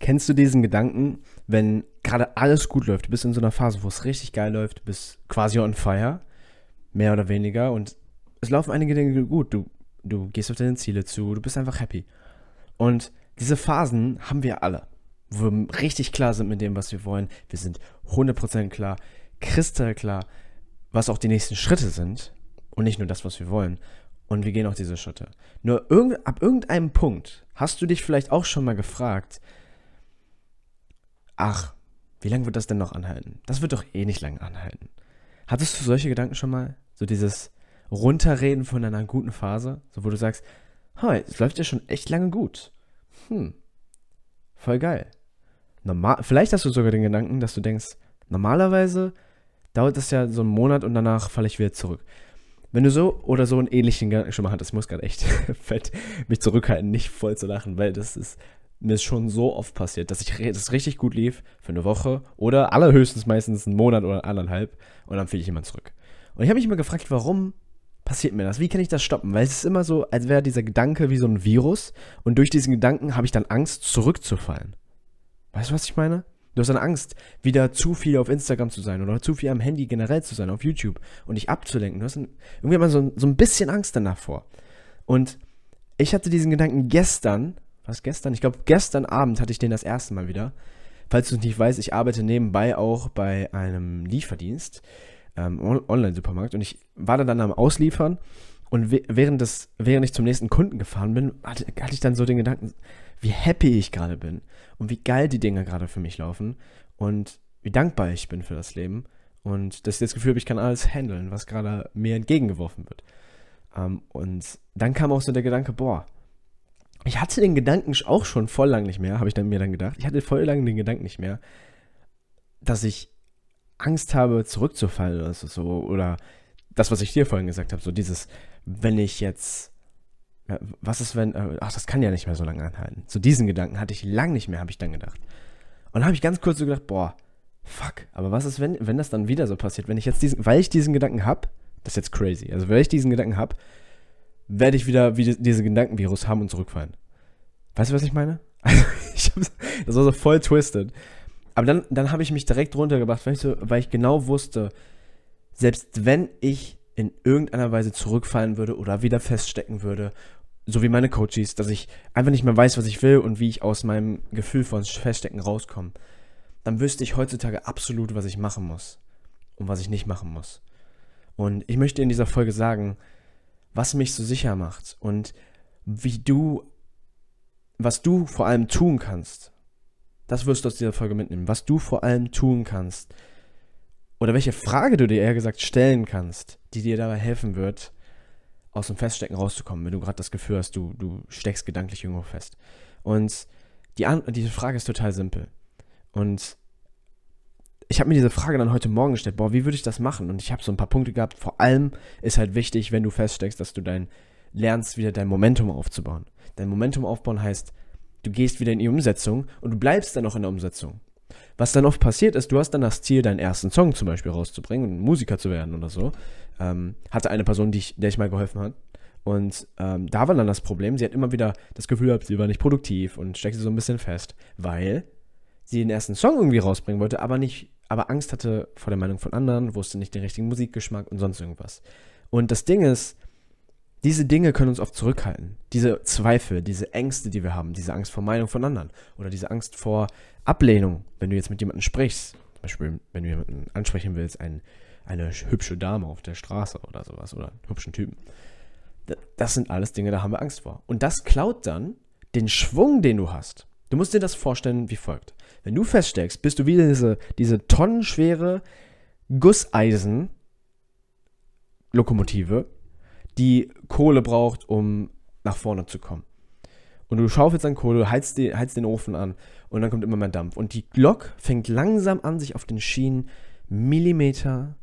Kennst du diesen Gedanken, wenn gerade alles gut läuft, du bist in so einer Phase, wo es richtig geil läuft, du bist quasi on fire, mehr oder weniger, und es laufen einige Dinge gut, du, du gehst auf deine Ziele zu, du bist einfach happy. Und diese Phasen haben wir alle, wo wir richtig klar sind mit dem, was wir wollen. Wir sind 100% klar, kristallklar, was auch die nächsten Schritte sind und nicht nur das, was wir wollen. Und wir gehen auch diese Schritte. Nur irg ab irgendeinem Punkt hast du dich vielleicht auch schon mal gefragt, ach, wie lange wird das denn noch anhalten? Das wird doch eh nicht lange anhalten. Hattest du solche Gedanken schon mal? So dieses Runterreden von einer guten Phase, so wo du sagst, hey, es läuft ja schon echt lange gut. Hm, voll geil. Normal, vielleicht hast du sogar den Gedanken, dass du denkst, normalerweise dauert das ja so einen Monat und danach falle ich wieder zurück. Wenn du so oder so einen ähnlichen Gedanken schon mal hattest, muss gerade echt fett mich zurückhalten, nicht voll zu lachen, weil das ist mir ist schon so oft passiert, dass ich das richtig gut lief für eine Woche oder allerhöchstens meistens einen Monat oder anderthalb und dann fiel ich immer zurück. Und ich habe mich immer gefragt, warum passiert mir das? Wie kann ich das stoppen? Weil es ist immer so, als wäre dieser Gedanke wie so ein Virus und durch diesen Gedanken habe ich dann Angst, zurückzufallen. Weißt du, was ich meine? Du hast dann Angst, wieder zu viel auf Instagram zu sein oder zu viel am Handy generell zu sein, auf YouTube und dich abzulenken. Du hast irgendwie immer so, so ein bisschen Angst danach vor. Und ich hatte diesen Gedanken gestern, was gestern? Ich glaube, gestern Abend hatte ich den das erste Mal wieder. Falls du es nicht weißt, ich arbeite nebenbei auch bei einem Lieferdienst, ähm, Online-Supermarkt und ich war dann am Ausliefern und während, des, während ich zum nächsten Kunden gefahren bin, hatte, hatte ich dann so den Gedanken, wie happy ich gerade bin und wie geil die Dinge gerade für mich laufen und wie dankbar ich bin für das Leben und dass ich das Gefühl habe, ich kann alles handeln, was gerade mir entgegengeworfen wird. Ähm, und dann kam auch so der Gedanke, boah, ich hatte den Gedanken auch schon voll lang nicht mehr, habe ich dann mir dann gedacht. Ich hatte voll lang den Gedanken nicht mehr, dass ich Angst habe, zurückzufallen oder so. Oder das, was ich dir vorhin gesagt habe, so dieses, wenn ich jetzt, was ist, wenn, äh, ach, das kann ja nicht mehr so lange anhalten. So diesen Gedanken hatte ich lang nicht mehr, habe ich dann gedacht. Und habe ich ganz kurz so gedacht, boah, fuck, aber was ist, wenn, wenn das dann wieder so passiert, wenn ich jetzt diesen, weil ich diesen Gedanken habe, das ist jetzt crazy, also weil ich diesen Gedanken habe, werde ich wieder wie diese Gedankenvirus haben und zurückfallen. Weißt du, was ich meine? Also, ich das war so voll twisted. Aber dann, dann habe ich mich direkt runtergebracht, weil ich, so, weil ich genau wusste, selbst wenn ich in irgendeiner Weise zurückfallen würde oder wieder feststecken würde, so wie meine Coaches, dass ich einfach nicht mehr weiß, was ich will und wie ich aus meinem Gefühl von Feststecken rauskomme, dann wüsste ich heutzutage absolut, was ich machen muss und was ich nicht machen muss. Und ich möchte in dieser Folge sagen, was mich so sicher macht und wie du, was du vor allem tun kannst. Das wirst du aus dieser Folge mitnehmen. Was du vor allem tun kannst. Oder welche Frage du dir eher gesagt stellen kannst, die dir dabei helfen wird, aus dem Feststecken rauszukommen, wenn du gerade das Gefühl hast, du, du steckst gedanklich irgendwo fest. Und die, diese Frage ist total simpel. Und ich habe mir diese Frage dann heute Morgen gestellt, boah, wie würde ich das machen? Und ich habe so ein paar Punkte gehabt. Vor allem ist halt wichtig, wenn du feststeckst, dass du dein lernst, wieder dein Momentum aufzubauen. Dein Momentum aufbauen heißt, du gehst wieder in die Umsetzung und du bleibst dann noch in der Umsetzung. Was dann oft passiert ist, du hast dann das Ziel, deinen ersten Song zum Beispiel rauszubringen und Musiker zu werden oder so. Ähm, hatte eine Person, die ich, der ich mal geholfen hat. Und ähm, da war dann das Problem, sie hat immer wieder das Gefühl gehabt, sie war nicht produktiv und steckte so ein bisschen fest, weil sie den ersten Song irgendwie rausbringen wollte, aber nicht aber Angst hatte vor der Meinung von anderen, wusste nicht den richtigen Musikgeschmack und sonst irgendwas. Und das Ding ist, diese Dinge können uns oft zurückhalten. Diese Zweifel, diese Ängste, die wir haben, diese Angst vor Meinung von anderen oder diese Angst vor Ablehnung, wenn du jetzt mit jemandem sprichst. Zum Beispiel, wenn du jemanden ansprechen willst, ein, eine hübsche Dame auf der Straße oder sowas oder einen hübschen Typen. Das sind alles Dinge, da haben wir Angst vor. Und das klaut dann den Schwung, den du hast. Du musst dir das vorstellen wie folgt. Wenn du feststeckst, bist du wie diese, diese tonnenschwere Gusseisen-Lokomotive, die Kohle braucht, um nach vorne zu kommen. Und du schaufelst dann Kohle, heizt, die, heizt den Ofen an und dann kommt immer mehr Dampf. Und die Lok fängt langsam an, sich auf den Schienen Millimeter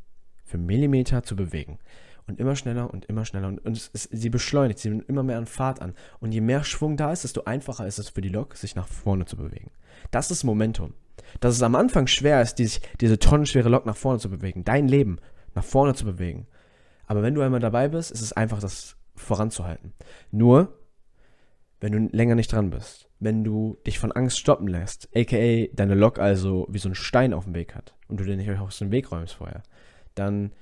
für Millimeter zu bewegen. Und immer schneller und immer schneller. Und, und ist, sie beschleunigt, sie nimmt immer mehr an Fahrt an. Und je mehr Schwung da ist, desto einfacher ist es für die Lok, sich nach vorne zu bewegen. Das ist Momentum. Dass es am Anfang schwer ist, die, diese tonnenschwere Lok nach vorne zu bewegen, dein Leben nach vorne zu bewegen. Aber wenn du einmal dabei bist, ist es einfach, das voranzuhalten. Nur, wenn du länger nicht dran bist, wenn du dich von Angst stoppen lässt, aka deine Lok also wie so ein Stein auf dem Weg hat und du den nicht aus dem Weg räumst vorher, dann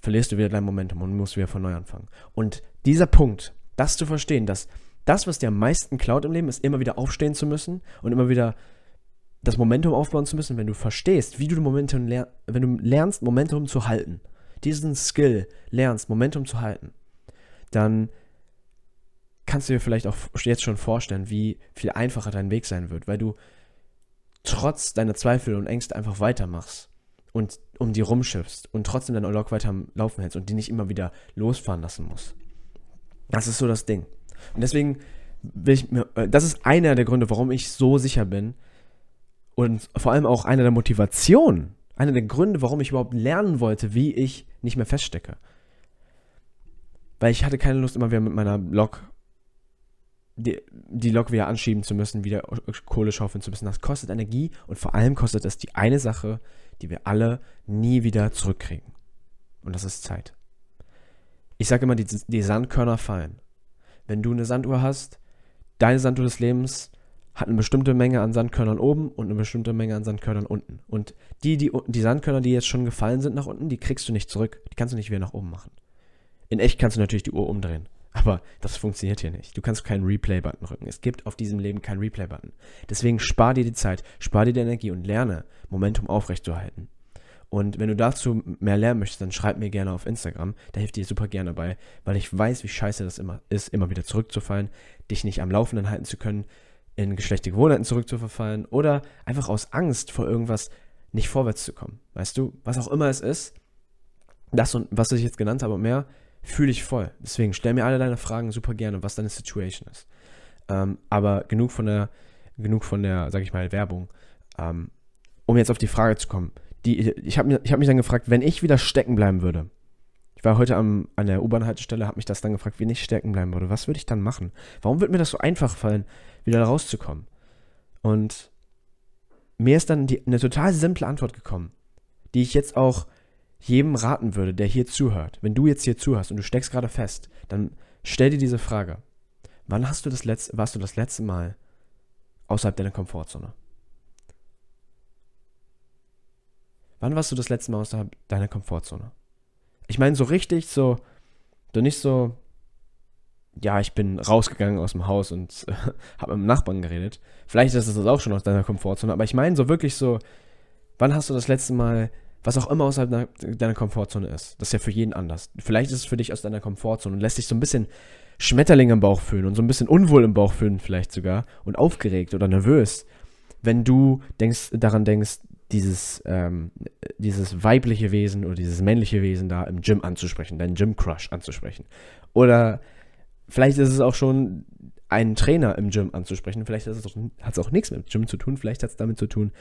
verlierst du wieder dein Momentum und musst wieder von neu anfangen. Und dieser Punkt, das zu verstehen, dass das, was dir am meisten klaut im Leben, ist immer wieder aufstehen zu müssen und immer wieder das Momentum aufbauen zu müssen, wenn du verstehst, wie du Momentum lernst, wenn du lernst, Momentum zu halten, diesen Skill lernst, Momentum zu halten, dann kannst du dir vielleicht auch jetzt schon vorstellen, wie viel einfacher dein Weg sein wird, weil du trotz deiner Zweifel und Ängste einfach weitermachst und um die rumschiffst und trotzdem dein Log weiter am Laufen hältst und die nicht immer wieder losfahren lassen musst. Das ist so das Ding. Und deswegen will ich mir, äh, das ist einer der Gründe, warum ich so sicher bin und vor allem auch einer der Motivationen, einer der Gründe, warum ich überhaupt lernen wollte, wie ich nicht mehr feststecke. Weil ich hatte keine Lust, immer wieder mit meiner Lok die, die Lok wieder anschieben zu müssen, wieder Kohle schaufeln zu müssen. Das kostet Energie und vor allem kostet es die eine Sache, die wir alle nie wieder zurückkriegen. Und das ist Zeit. Ich sage immer, die, die Sandkörner fallen. Wenn du eine Sanduhr hast, deine Sanduhr des Lebens hat eine bestimmte Menge an Sandkörnern oben und eine bestimmte Menge an Sandkörnern unten. Und die, die, die Sandkörner, die jetzt schon gefallen sind nach unten, die kriegst du nicht zurück. Die kannst du nicht wieder nach oben machen. In echt kannst du natürlich die Uhr umdrehen. Aber das funktioniert hier nicht. Du kannst keinen Replay-Button drücken. Es gibt auf diesem Leben keinen Replay-Button. Deswegen spar dir die Zeit, spar dir die Energie und lerne, Momentum aufrechtzuerhalten. Und wenn du dazu mehr lernen möchtest, dann schreib mir gerne auf Instagram. Da hilft dir super gerne bei, weil ich weiß, wie scheiße das immer ist, immer wieder zurückzufallen, dich nicht am Laufenden halten zu können, in geschlechte Gewohnheiten zurückzuverfallen oder einfach aus Angst vor irgendwas nicht vorwärts zu kommen. Weißt du, was auch immer es ist, das und was ich jetzt genannt habe und mehr, fühle ich voll. Deswegen stell mir alle deine Fragen super gerne, was deine Situation ist. Ähm, aber genug von der, genug von der, sag ich mal, Werbung. Ähm, um jetzt auf die Frage zu kommen. Die, ich habe hab mich dann gefragt, wenn ich wieder stecken bleiben würde. Ich war heute am, an der U-Bahn-Haltestelle, habe mich das dann gefragt, wenn ich stecken bleiben würde. Was würde ich dann machen? Warum würde mir das so einfach fallen, wieder rauszukommen? Und mir ist dann die, eine total simple Antwort gekommen, die ich jetzt auch jedem raten würde, der hier zuhört, wenn du jetzt hier zuhörst und du steckst gerade fest, dann stell dir diese Frage. Wann hast du das letzte, warst du das letzte Mal außerhalb deiner Komfortzone? Wann warst du das letzte Mal außerhalb deiner Komfortzone? Ich meine so richtig, so, so nicht so, ja, ich bin rausgegangen aus dem Haus und äh, habe mit dem Nachbarn geredet. Vielleicht ist das auch schon aus deiner Komfortzone, aber ich meine so wirklich so, wann hast du das letzte Mal was auch immer außerhalb deiner Komfortzone ist. Das ist ja für jeden anders. Vielleicht ist es für dich aus deiner Komfortzone und lässt dich so ein bisschen Schmetterling im Bauch fühlen und so ein bisschen unwohl im Bauch fühlen vielleicht sogar und aufgeregt oder nervös, wenn du denkst, daran denkst, dieses, ähm, dieses weibliche Wesen oder dieses männliche Wesen da im Gym anzusprechen, deinen Gym-Crush anzusprechen. Oder vielleicht ist es auch schon einen Trainer im Gym anzusprechen. Vielleicht hat es auch, auch nichts mit Gym zu tun. Vielleicht hat es damit zu tun,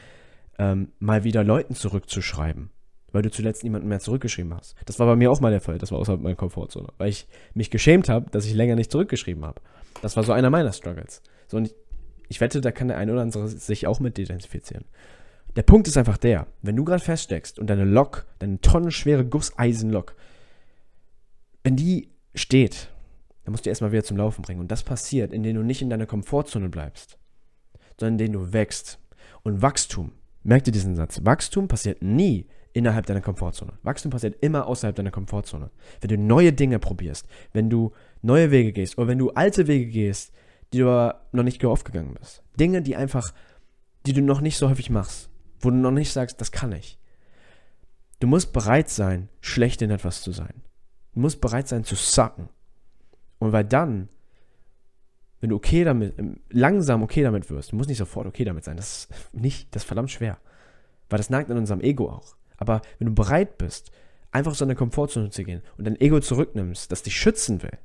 ähm, mal wieder Leuten zurückzuschreiben. Weil du zuletzt niemanden mehr zurückgeschrieben hast. Das war bei mir auch mal der Fall. Das war außerhalb meiner Komfortzone. Weil ich mich geschämt habe, dass ich länger nicht zurückgeschrieben habe. Das war so einer meiner Struggles. So, und ich, ich wette, da kann der eine oder andere sich auch mit identifizieren. Der Punkt ist einfach der, wenn du gerade feststeckst und deine Lok, deine tonnenschwere Gusseisenlok, wenn die steht, dann musst du erstmal wieder zum Laufen bringen. Und das passiert, indem du nicht in deiner Komfortzone bleibst, sondern indem du wächst. Und Wachstum Merk dir diesen Satz. Wachstum passiert nie innerhalb deiner Komfortzone. Wachstum passiert immer außerhalb deiner Komfortzone. Wenn du neue Dinge probierst, wenn du neue Wege gehst oder wenn du alte Wege gehst, die du aber noch nicht aufgegangen bist. Dinge, die einfach, die du noch nicht so häufig machst, wo du noch nicht sagst, das kann ich. Du musst bereit sein, schlecht in etwas zu sein. Du musst bereit sein zu sacken. Und weil dann wenn du okay damit, ähm, langsam okay damit wirst, du musst nicht sofort okay damit sein, das ist nicht, das ist verdammt schwer. Weil das nagt an unserem Ego auch. Aber wenn du bereit bist, einfach aus deiner Komfortzone zu gehen und dein Ego zurücknimmst, das dich schützen will,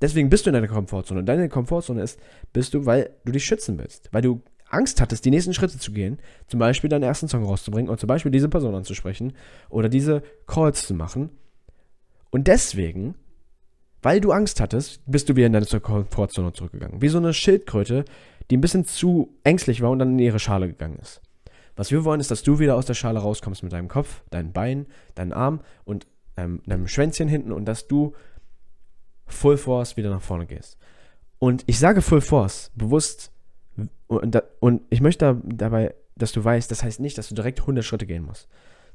deswegen bist du in deiner Komfortzone. Und deine Komfortzone ist, bist du, weil du dich schützen willst. Weil du Angst hattest, die nächsten Schritte zu gehen, zum Beispiel deinen ersten Song rauszubringen oder zum Beispiel diese Person anzusprechen oder diese Calls zu machen. Und deswegen weil du Angst hattest, bist du wieder in deine Komfortzone zurückgegangen. Wie so eine Schildkröte, die ein bisschen zu ängstlich war und dann in ihre Schale gegangen ist. Was wir wollen, ist, dass du wieder aus der Schale rauskommst mit deinem Kopf, deinen Beinen, deinen Arm und ähm, deinem Schwänzchen hinten und dass du Full Force wieder nach vorne gehst. Und ich sage Full Force bewusst und, und ich möchte dabei, dass du weißt, das heißt nicht, dass du direkt 100 Schritte gehen musst,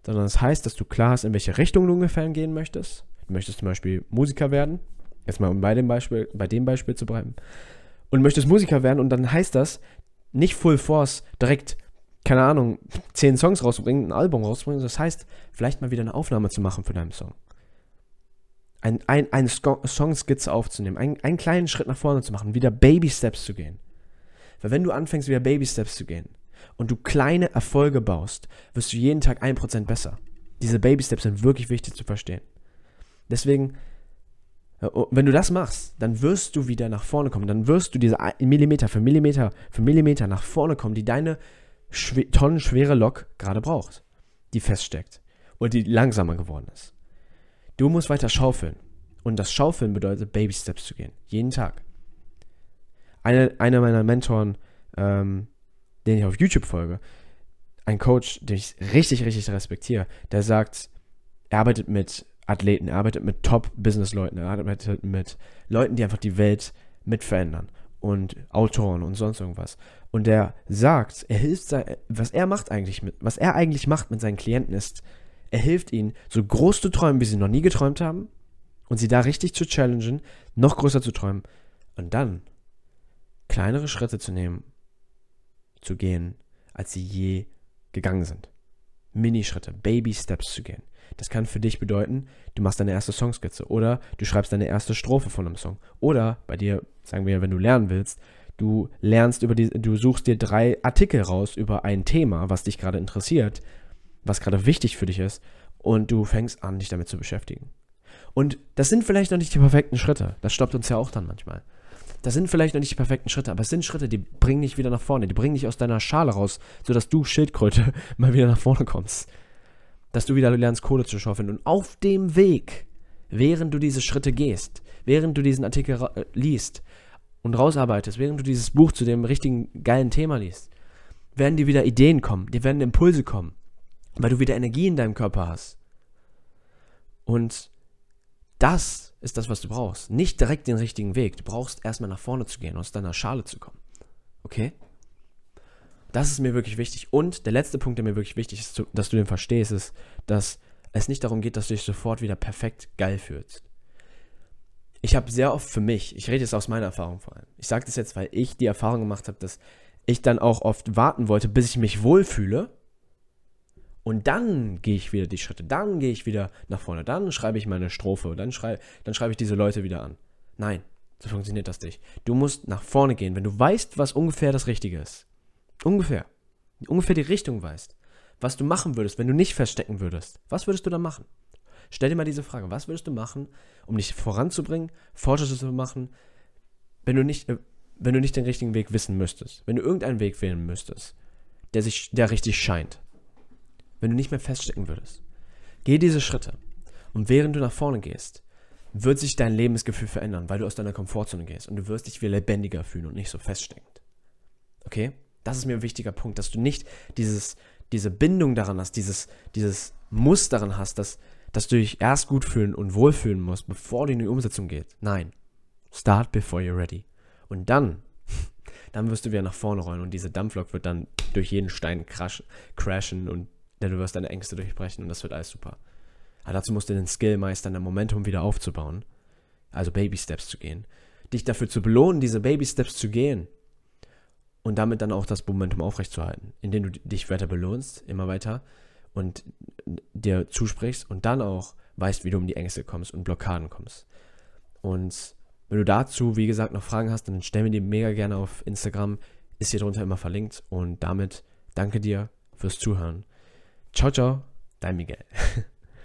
sondern das heißt, dass du klar hast, in welche Richtung du ungefähr gehen möchtest. Du möchtest zum Beispiel Musiker werden, jetzt mal bei dem Beispiel, bei dem Beispiel zu bleiben, und möchtest Musiker werden und dann heißt das nicht Full Force direkt keine Ahnung, zehn Songs rauszubringen, ein Album rauszubringen. Das heißt, vielleicht mal wieder eine Aufnahme zu machen für deinen Song. Ein, ein, eine Songskizze aufzunehmen, einen, einen kleinen Schritt nach vorne zu machen, wieder Baby Steps zu gehen. Weil wenn du anfängst, wieder Baby Steps zu gehen und du kleine Erfolge baust, wirst du jeden Tag ein Prozent besser. Diese Baby Steps sind wirklich wichtig zu verstehen. Deswegen, wenn du das machst, dann wirst du wieder nach vorne kommen. Dann wirst du diese Millimeter für Millimeter für Millimeter nach vorne kommen, die deine schw tonnenschwere Lok gerade braucht, die feststeckt oder die langsamer geworden ist. Du musst weiter schaufeln. Und das Schaufeln bedeutet, Baby Steps zu gehen. Jeden Tag. Eine, einer meiner Mentoren, ähm, den ich auf YouTube folge, ein Coach, den ich richtig, richtig respektiere, der sagt, er arbeitet mit Athleten, er arbeitet mit Top-Business-Leuten, er arbeitet mit Leuten, die einfach die Welt mit verändern und Autoren und sonst irgendwas. Und der sagt, er hilft, was er macht eigentlich mit, was er eigentlich macht mit seinen Klienten ist, er hilft ihnen, so groß zu träumen, wie sie noch nie geträumt haben, und sie da richtig zu challengen, noch größer zu träumen, und dann kleinere Schritte zu nehmen, zu gehen, als sie je gegangen sind. Minischritte, Baby Steps zu gehen. Das kann für dich bedeuten, du machst deine erste Songskizze oder du schreibst deine erste Strophe von einem Song. Oder bei dir, sagen wir, wenn du lernen willst, du lernst über die, du suchst dir drei Artikel raus über ein Thema, was dich gerade interessiert, was gerade wichtig für dich ist, und du fängst an, dich damit zu beschäftigen. Und das sind vielleicht noch nicht die perfekten Schritte. Das stoppt uns ja auch dann manchmal. Das sind vielleicht noch nicht die perfekten Schritte, aber es sind Schritte, die bringen dich wieder nach vorne, die bringen dich aus deiner Schale raus, sodass du Schildkröte mal wieder nach vorne kommst dass du wieder lernst, Kohle zu schaufeln. Und auf dem Weg, während du diese Schritte gehst, während du diesen Artikel äh, liest und rausarbeitest, während du dieses Buch zu dem richtigen geilen Thema liest, werden dir wieder Ideen kommen, dir werden Impulse kommen, weil du wieder Energie in deinem Körper hast. Und das ist das, was du brauchst. Nicht direkt den richtigen Weg. Du brauchst erstmal nach vorne zu gehen, aus deiner Schale zu kommen. Okay? Das ist mir wirklich wichtig. Und der letzte Punkt, der mir wirklich wichtig ist, dass du den verstehst, ist, dass es nicht darum geht, dass du dich sofort wieder perfekt geil fühlst. Ich habe sehr oft für mich, ich rede jetzt aus meiner Erfahrung vor allem, ich sage das jetzt, weil ich die Erfahrung gemacht habe, dass ich dann auch oft warten wollte, bis ich mich wohlfühle. Und dann gehe ich wieder die Schritte, dann gehe ich wieder nach vorne, dann schreibe ich meine Strophe, dann, schrei dann schreibe ich diese Leute wieder an. Nein, so funktioniert das nicht. Du musst nach vorne gehen, wenn du weißt, was ungefähr das Richtige ist. Ungefähr. Ungefähr die Richtung weißt. Was du machen würdest, wenn du nicht feststecken würdest. Was würdest du dann machen? Stell dir mal diese Frage. Was würdest du machen, um dich voranzubringen, Fortschritte zu machen, wenn du nicht, äh, wenn du nicht den richtigen Weg wissen müsstest? Wenn du irgendeinen Weg wählen müsstest, der sich, der richtig scheint. Wenn du nicht mehr feststecken würdest. Geh diese Schritte. Und während du nach vorne gehst, wird sich dein Lebensgefühl verändern, weil du aus deiner Komfortzone gehst und du wirst dich wie lebendiger fühlen und nicht so feststeckend. Okay? Das ist mir ein wichtiger Punkt, dass du nicht dieses, diese Bindung daran hast, dieses, dieses Muss daran hast, dass, dass du dich erst gut fühlen und wohlfühlen musst, bevor du in die Umsetzung gehst. Nein. Start before you're ready. Und dann, dann wirst du wieder nach vorne rollen und diese Dampflok wird dann durch jeden Stein crash, crashen und denn du wirst deine Ängste durchbrechen und das wird alles super. Aber dazu musst du den Skill meistern, dein Momentum wieder aufzubauen. Also Baby Steps zu gehen. Dich dafür zu belohnen, diese Baby Steps zu gehen und damit dann auch das Momentum aufrechtzuerhalten, indem du dich weiter belohnst, immer weiter und dir zusprichst und dann auch weißt, wie du um die Ängste kommst und Blockaden kommst. Und wenn du dazu, wie gesagt, noch Fragen hast, dann stell mir die mega gerne auf Instagram, ist hier drunter immer verlinkt und damit danke dir fürs Zuhören. Ciao, ciao, dein Miguel.